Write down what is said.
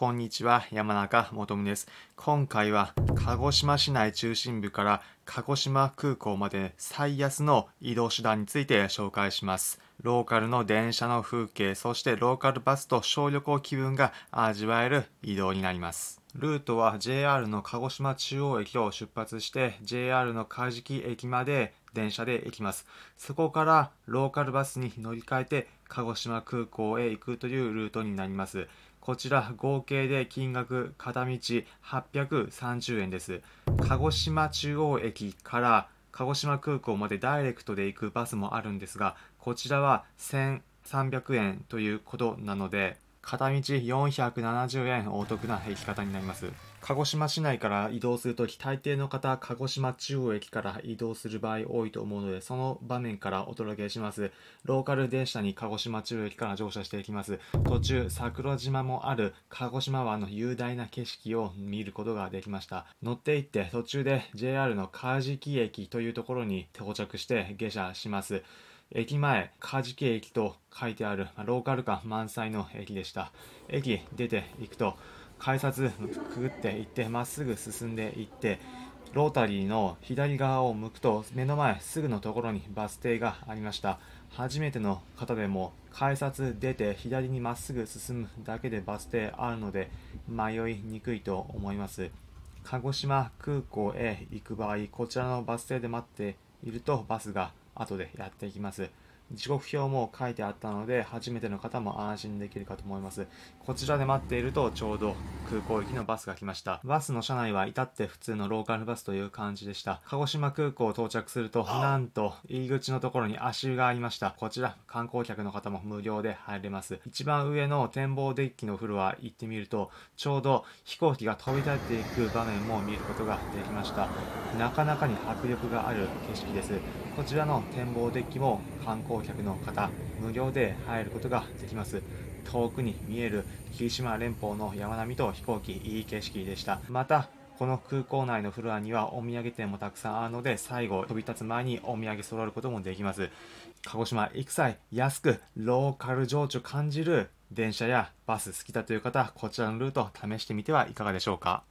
こんにちは、山中もとむです。今回は鹿児島市内中心部から鹿児島空港まで最安の移動手段について紹介します。ローカルの電車の風景、そしてローカルバスと小旅行気分が味わえる移動になります。ルートは JR の鹿児島中央駅を出発して JR の梶木駅まで電車で行きます。そこからローカルバスに乗り換えて鹿児島空港へ行くというルートになります。こちら合計で金額片道830円です。鹿児島中央駅から鹿児島空港までダイレクトで行くバスもあるんですが、こちらは1300円ということなので、片道470円お得な駅方になります。鹿児島市内から移動するとき、大抵の方、鹿児島中央駅から移動する場合多いと思うので、その場面からお届けします。ローカル電車に鹿児島中央駅から乗車していきます。途中、桜島もある鹿児島湾の雄大な景色を見ることができました。乗っていって途中で JR の梶木駅というところに到着して下車します。駅前、梶木駅と書いてある、ローカル感満載の駅でした。駅出ていくと、改札くぐっていってまっすぐ進んでいってロータリーの左側を向くと目の前すぐのところにバス停がありました初めての方でも改札出て左にまっすぐ進むだけでバス停あるので迷いにくいと思います鹿児島空港へ行く場合こちらのバス停で待っているとバスが後でやっていきます時刻表も書いてあったので、初めての方も安心できるかと思います。こちらで待っていると、ちょうど空港行きのバスが来ました。バスの車内は至って普通のローカルバスという感じでした。鹿児島空港到着すると、なんと入り口のところに足湯がありました。こちら、観光客の方も無料で入れます。一番上の展望デッキのフロア行ってみると、ちょうど飛行機が飛び立っていく場面も見ることができました。なかなかに迫力がある景色です。こちらの展望デッキも観光客の方無料で入ることができます遠くに見える霧島連峰の山並みと飛行機いい景色でした。またこの空港内のフロアにはお土産店もたくさんあるので最後飛び立つ前にお土産揃えることもできます。鹿児島行く際安くローカル情緒感じる電車やバス好きだという方こちらのルート試してみてはいかがでしょうか。